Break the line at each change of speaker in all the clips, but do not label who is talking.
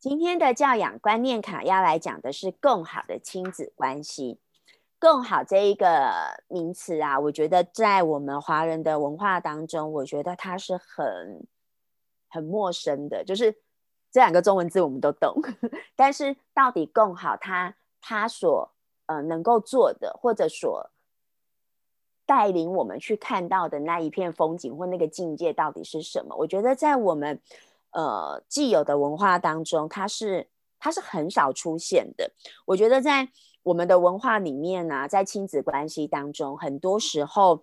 今天的教养观念卡要来讲的是更好的亲子关系。更好这一个名词啊，我觉得在我们华人的文化当中，我觉得它是很很陌生的。就是这两个中文字我们都懂，但是到底更好，它它所呃能够做的，或者所带领我们去看到的那一片风景或那个境界到底是什么？我觉得在我们。呃，既有的文化当中，它是它是很少出现的。我觉得在我们的文化里面呢，在亲子关系当中，很多时候，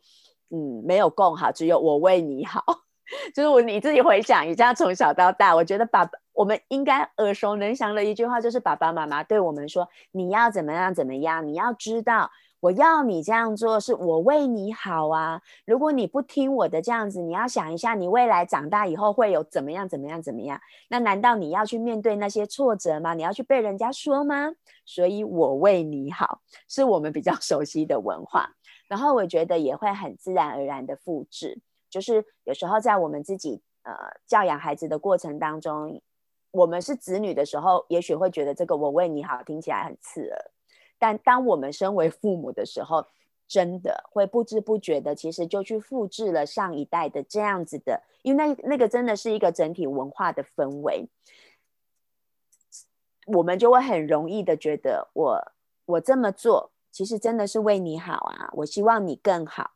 嗯，没有共好，只有我为你好。就是我你自己回想一下，从小到大，我觉得爸爸我们应该耳熟能详的一句话，就是爸爸妈妈对我们说：“你要怎么样怎么样，你要知道。”我要你这样做，是我为你好啊！如果你不听我的这样子，你要想一下，你未来长大以后会有怎么样怎么样怎么样？那难道你要去面对那些挫折吗？你要去被人家说吗？所以，我为你好，是我们比较 熟悉的文化。然后，我觉得也会很自然而然的复制，就是有时候在我们自己呃教养孩子的过程当中，我们是子女的时候，也许会觉得这个“我为你好”听起来很刺耳。但当我们身为父母的时候，真的会不知不觉的，其实就去复制了上一代的这样子的，因为那那个真的是一个整体文化的氛围，我们就会很容易的觉得，我我这么做，其实真的是为你好啊，我希望你更好。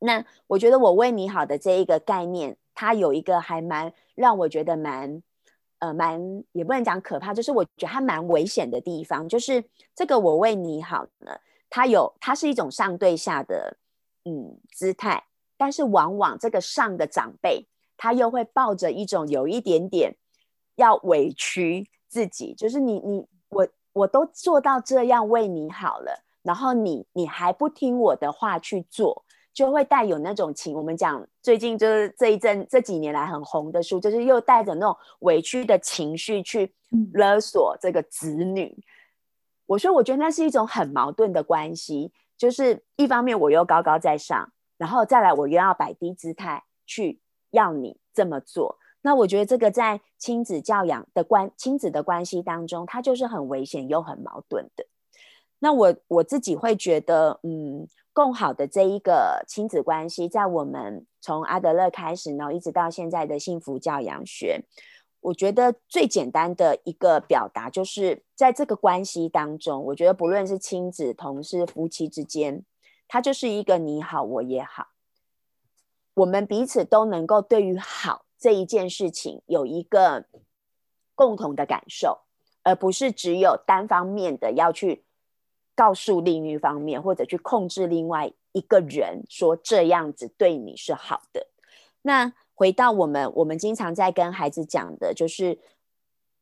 那我觉得我为你好的这一个概念，它有一个还蛮让我觉得蛮。呃，蛮也不能讲可怕，就是我觉得它蛮危险的地方，就是这个我为你好呢，它有它是一种上对下的嗯姿态，但是往往这个上的长辈，他又会抱着一种有一点点要委屈自己，就是你你我我都做到这样为你好了，然后你你还不听我的话去做。就会带有那种情，我们讲最近就是这一阵这几年来很红的书，就是又带着那种委屈的情绪去勒索这个子女。我说，我觉得那是一种很矛盾的关系，就是一方面我又高高在上，然后再来我又要摆低姿态去要你这么做。那我觉得这个在亲子教养的关亲子的关系当中，它就是很危险又很矛盾的。那我我自己会觉得，嗯。更好的这一个亲子关系，在我们从阿德勒开始呢，一直到现在的幸福教养学，我觉得最简单的一个表达，就是在这个关系当中，我觉得不论是亲子、同事、夫妻之间，它就是一个你好我也好，我们彼此都能够对于好这一件事情有一个共同的感受，而不是只有单方面的要去。告诉另一方面，或者去控制另外一个人，说这样子对你是好的。那回到我们，我们经常在跟孩子讲的，就是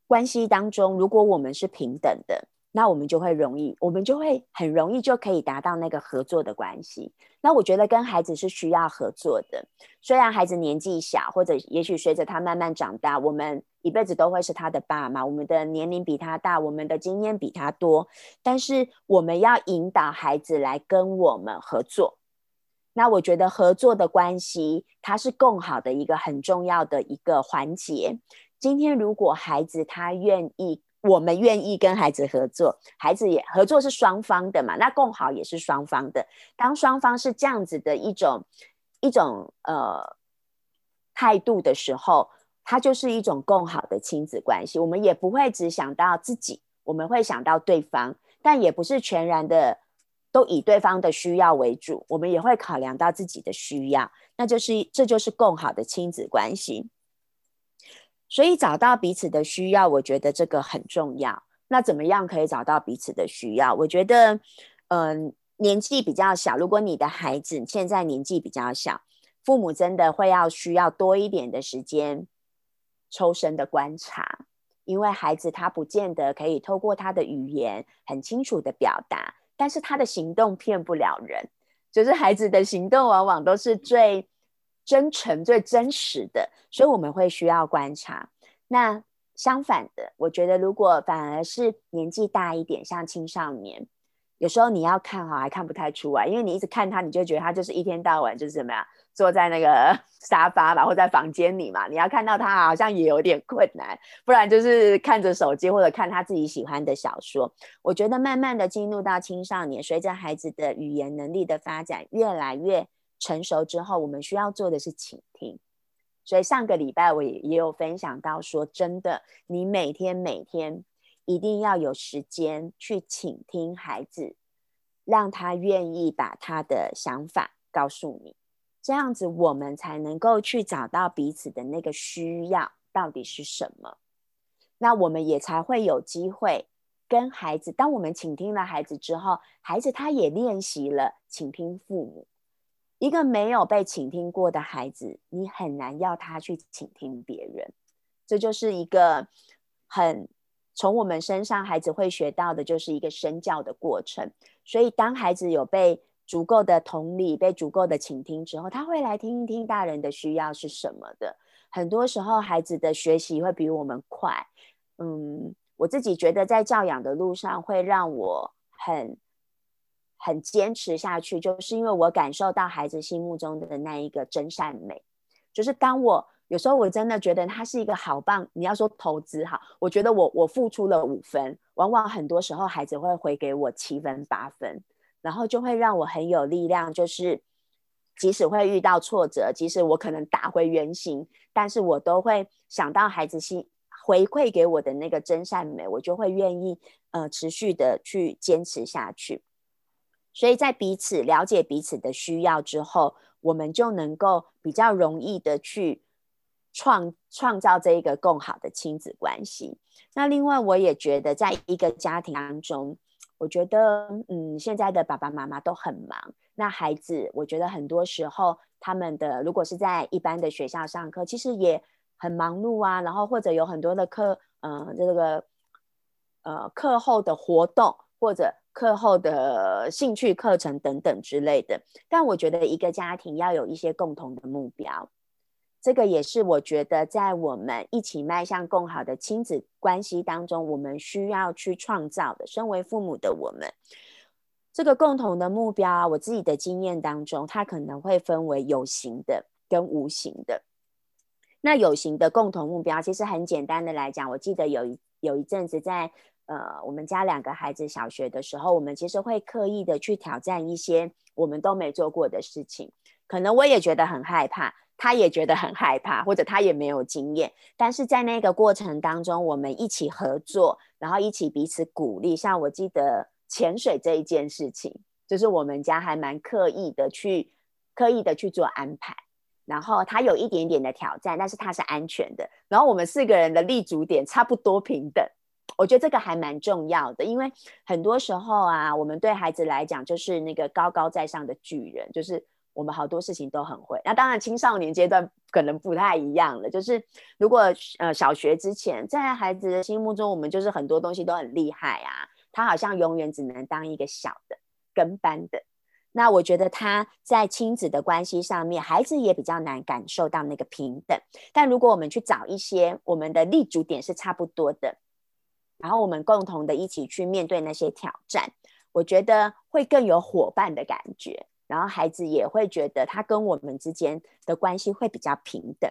关系当中，如果我们是平等的。那我们就会容易，我们就会很容易就可以达到那个合作的关系。那我觉得跟孩子是需要合作的，虽然孩子年纪小，或者也许随着他慢慢长大，我们一辈子都会是他的爸妈，我们的年龄比他大，我们的经验比他多，但是我们要引导孩子来跟我们合作。那我觉得合作的关系，它是更好的一个很重要的一个环节。今天如果孩子他愿意。我们愿意跟孩子合作，孩子也合作是双方的嘛？那共好也是双方的。当双方是这样子的一种一种呃态度的时候，它就是一种更好的亲子关系。我们也不会只想到自己，我们会想到对方，但也不是全然的都以对方的需要为主，我们也会考量到自己的需要。那就是这就是更好的亲子关系。所以找到彼此的需要，我觉得这个很重要。那怎么样可以找到彼此的需要？我觉得，嗯，年纪比较小，如果你的孩子现在年纪比较小，父母真的会要需要多一点的时间抽身的观察，因为孩子他不见得可以透过他的语言很清楚的表达，但是他的行动骗不了人，就是孩子的行动往往都是最。真诚最真实的，所以我们会需要观察。那相反的，我觉得如果反而是年纪大一点，像青少年，有时候你要看哈，还看不太出来，因为你一直看他，你就觉得他就是一天到晚就是怎么样，坐在那个 沙发吧，或在房间里嘛。你要看到他，好像也有点困难，不然就是看着手机或者看他自己喜欢的小说。我觉得慢慢的进入到青少年，随着孩子的语言能力的发展越来越成熟之后，我们需要做的是倾听。所以上个礼拜我也也有分享到说，真的，你每天每天。一定要有时间去倾听孩子，让他愿意把他的想法告诉你，这样子我们才能够去找到彼此的那个需要到底是什么。那我们也才会有机会跟孩子。当我们倾听了孩子之后，孩子他也练习了倾听父母。一个没有被倾听过的孩子，你很难要他去倾听别人。这就是一个很。从我们身上，孩子会学到的就是一个身教的过程。所以，当孩子有被足够的同理、被足够的倾听之后，他会来听一听大人的需要是什么的。很多时候，孩子的学习会比我们快。嗯，我自己觉得在教养的路上，会让我很很坚持下去，就是因为我感受到孩子心目中的那一个真善美，就是当我。有时候我真的觉得他是一个好棒，你要说投资哈，我觉得我我付出了五分，往往很多时候孩子会回给我七分八分，然后就会让我很有力量，就是即使会遇到挫折，即使我可能打回原形，但是我都会想到孩子心回馈给我的那个真善美，我就会愿意呃持续的去坚持下去。所以在彼此了解彼此的需要之后，我们就能够比较容易的去。创创造这一个更好的亲子关系。那另外，我也觉得，在一个家庭当中，我觉得，嗯，现在的爸爸妈妈都很忙。那孩子，我觉得很多时候，他们的如果是在一般的学校上课，其实也很忙碌啊。然后或者有很多的课，嗯，这个呃课后的活动，或者课后的兴趣课程等等之类的。但我觉得，一个家庭要有一些共同的目标。这个也是我觉得，在我们一起迈向更好的亲子关系当中，我们需要去创造的。身为父母的我们，这个共同的目标啊，我自己的经验当中，它可能会分为有形的跟无形的。那有形的共同目标，其实很简单的来讲，我记得有一有一阵子在呃，我们家两个孩子小学的时候，我们其实会刻意的去挑战一些我们都没做过的事情，可能我也觉得很害怕。他也觉得很害怕，或者他也没有经验，但是在那个过程当中，我们一起合作，然后一起彼此鼓励。像我记得潜水这一件事情，就是我们家还蛮刻意的去刻意的去做安排，然后他有一点点的挑战，但是他是安全的。然后我们四个人的立足点差不多平等，我觉得这个还蛮重要的，因为很多时候啊，我们对孩子来讲就是那个高高在上的巨人，就是。我们好多事情都很会，那当然青少年阶段可能不太一样了。就是如果呃小学之前，在孩子的心目中，我们就是很多东西都很厉害啊，他好像永远只能当一个小的跟班的。那我觉得他在亲子的关系上面，孩子也比较难感受到那个平等。但如果我们去找一些我们的立足点是差不多的，然后我们共同的一起去面对那些挑战，我觉得会更有伙伴的感觉。然后孩子也会觉得他跟我们之间的关系会比较平等，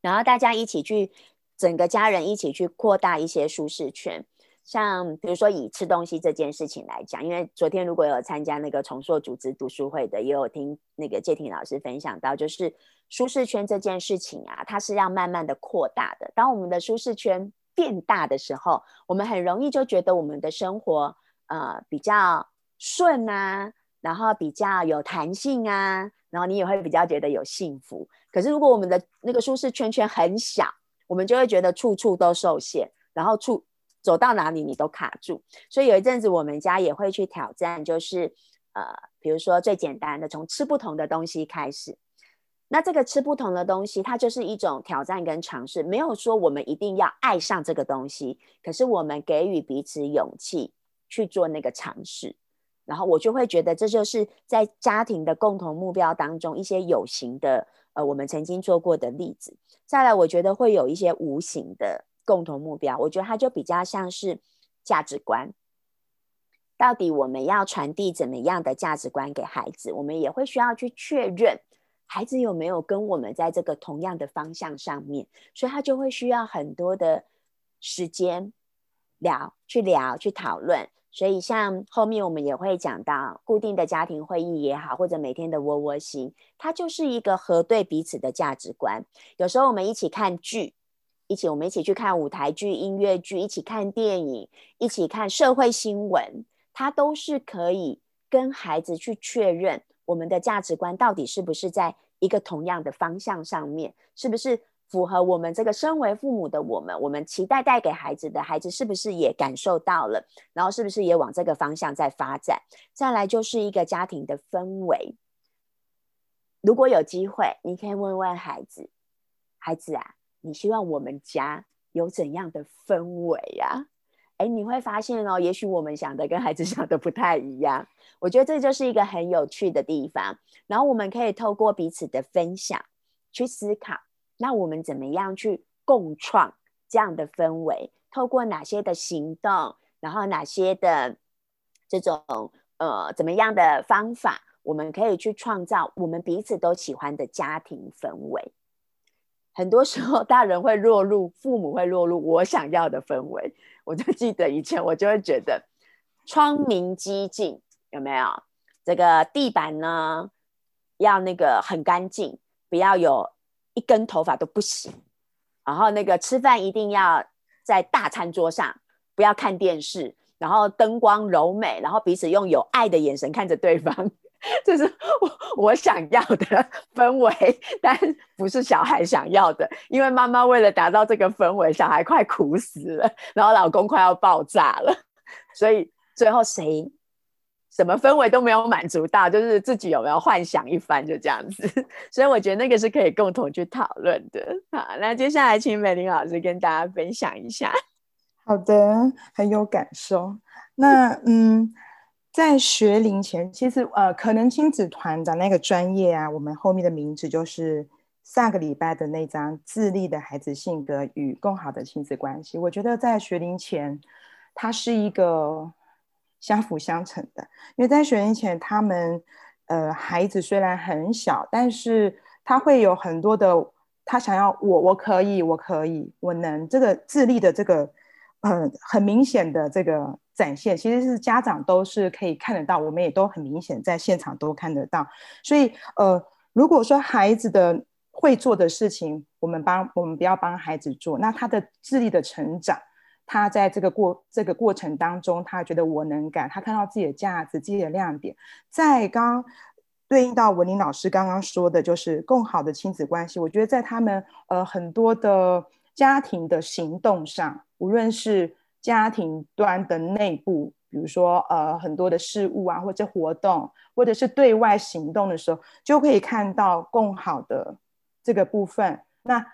然后大家一起去，整个家人一起去扩大一些舒适圈。像比如说以吃东西这件事情来讲，因为昨天如果有参加那个重塑组织读书会的，也有听那个谢婷老师分享到，就是舒适圈这件事情啊，它是要慢慢的扩大的。当我们的舒适圈变大的时候，我们很容易就觉得我们的生活呃比较顺啊。然后比较有弹性啊，然后你也会比较觉得有幸福。可是如果我们的那个舒适圈圈很小，我们就会觉得处处都受限，然后处走到哪里你都卡住。所以有一阵子我们家也会去挑战，就是呃，比如说最简单的，从吃不同的东西开始。那这个吃不同的东西，它就是一种挑战跟尝试，没有说我们一定要爱上这个东西，可是我们给予彼此勇气去做那个尝试。然后我就会觉得，这就是在家庭的共同目标当中一些有形的，呃，我们曾经做过的例子。再来，我觉得会有一些无形的共同目标。我觉得它就比较像是价值观。到底我们要传递怎么样的价值观给孩子？我们也会需要去确认孩子有没有跟我们在这个同样的方向上面，所以他就会需要很多的时间聊、去聊、去讨论。所以像后面我们也会讲到固定的家庭会议也好，或者每天的窝窝心，它就是一个核对彼此的价值观。有时候我们一起看剧。一起，我们一起去看舞台剧、音乐剧，一起看电影，一起看社会新闻，它都是可以跟孩子去确认我们的价值观到底是不是在一个同样的方向上面，是不是符合我们这个身为父母的我们，我们期待带给孩子的孩子是不是也感受到了，然后是不是也往这个方向在发展？再来就是一个家庭的氛围。如果有机会，你可以问问孩子，孩子啊。你希望我们家有怎样的氛围呀？哎，你会发现哦，也许我们想的跟孩子 想的不太一样。我觉得这就是一个很有趣的地方。然后我们可以透过彼此的分享去思考，那我们怎么样去共创这样的氛围？透过哪些的行动，然后哪些的这种呃怎么样的方法，我们可以去创造我们彼此都喜欢的家庭氛围。很多时候，大人会落入父母会落入我想要的氛围。我就记得以前，我就会觉得窗明几净，有没有？这个地板呢，要那个很干净，不要有一根头发都不行。然后那个吃饭一定要在大餐桌上，不要看电视。然后灯光柔美，然后彼此用有爱的眼神看着对方。这是我我想要的氛围，但不是小孩想要的。因为妈妈为了达到这个氛围，小孩快苦死了，然后老公快要爆炸了，所以最后谁什么氛围都没有满足到，就是自己有没有幻想一番，就这样子。所以我觉得那个是可以共同去讨论的。好，那接下来请美玲老师跟大家分享一下。
好的，很有感受。那嗯。在学龄前，其实呃，可能亲子团的那个专业啊，我们后面的名字就是下个礼拜的那张自立的孩子性格与更好的亲子关系。我觉得在学龄前，它是一个相辅相成的，因为在学龄前，他们呃孩子虽然很小，但是他会有很多的他想要我我可以我可以我能这个自立的这个很很明显的这个。展现其实是家长都是可以看得到，我们也都很明显在现场都看得到。所以，呃，如果说孩子的会做的事情，我们帮我们不要帮孩子做，那他的智力的成长，他在这个过这个过程当中，他觉得我能感，他看到自己的价值、自己的亮点，在刚对应到文林老师刚刚说的，就是更好的亲子关系。我觉得在他们呃很多的家庭的行动上，无论是家庭端的内部，比如说呃很多的事物啊，或者活动，或者是对外行动的时候，就可以看到更好的这个部分。那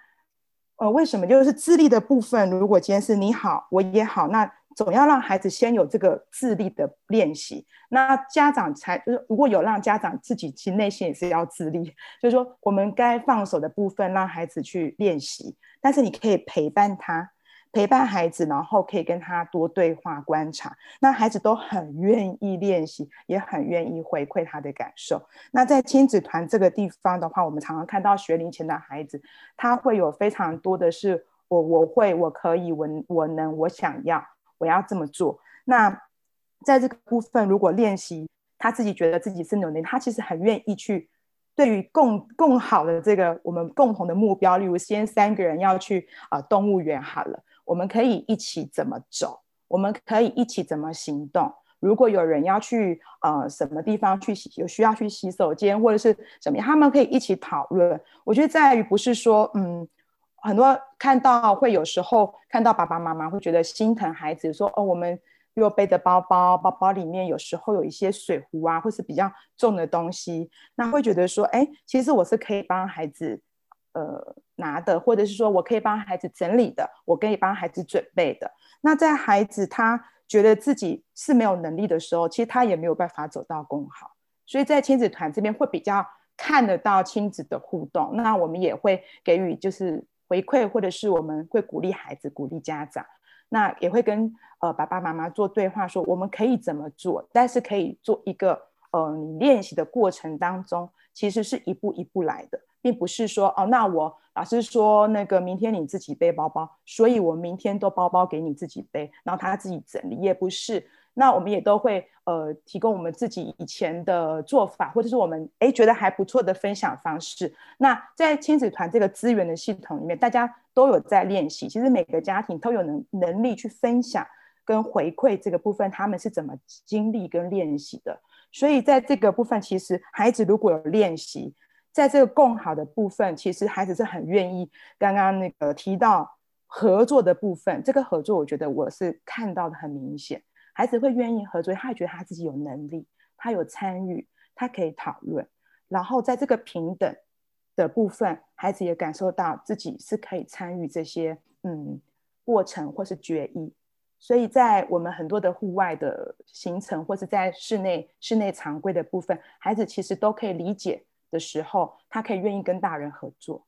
呃为什么就是自立的部分？如果今天是你好，我也好，那总要让孩子先有这个自立的练习。那家长才就是如果有让家长自己其实内心也是要自立，就是说我们该放手的部分让孩子去练习，但是你可以陪伴他。陪伴孩子，然后可以跟他多对话、观察，那孩子都很愿意练习，也很愿意回馈他的感受。那在亲子团这个地方的话，我们常常看到学龄前的孩子，他会有非常多的是我我会我可以我我能我想要我要这么做。那在这个部分，如果练习他自己觉得自己是努力，他其实很愿意去对于更更好的这个我们共同的目标，例如先三个人要去啊动物园好了。我们可以一起怎么走？我们可以一起怎么行动？如果有人要去呃什么地方去洗，有需要去洗手间或者是什么样，他们可以一起讨论。我觉得在于不是说嗯，很多看到会有时候看到爸爸妈妈会觉得心疼孩子，说哦，我们又背着包包，包包里面有时候有一些水壶啊，或是比较重的东西，那会觉得说，哎，其实我是可以帮孩子。呃，拿的，或者是说我可以帮孩子整理的，我可以帮孩子准备的。那在孩子他觉得自己是没有能力的时候，其实他也没有办法走到更好。所以在亲子团这边会比较看得到亲子的互动。那我们也会给予就是回馈，或者是我们会鼓励孩子，鼓励家长。那也会跟呃爸爸妈妈做对话，说我们可以怎么做，但是可以做一个呃你练习的过程当中，其实是一步一步来的，并不是说哦，那我老师说那个明天你自己背包包，所以我明天都包包给你自己背，然后他自己整理，也不是。那我们也都会呃提供我们自己以前的做法，或者是我们哎觉得还不错的分享方式。那在亲子团这个资源的系统里面，大家都有在练习。其实每个家庭都有能能力去分享跟回馈这个部分，他们是怎么经历跟练习的。所以在这个部分，其实孩子如果有练习，在这个共好的部分，其实孩子是很愿意。刚刚那个提到合作的部分，这个合作我觉得我是看到的很明显。孩子会愿意合作，他也觉得他自己有能力，他有参与，他可以讨论。然后在这个平等的部分，孩子也感受到自己是可以参与这些嗯过程或是决议。所以在我们很多的户外的行程，或是在室内室内常规的部分，孩子其实都可以理解的时候，他可以愿意跟大人合作。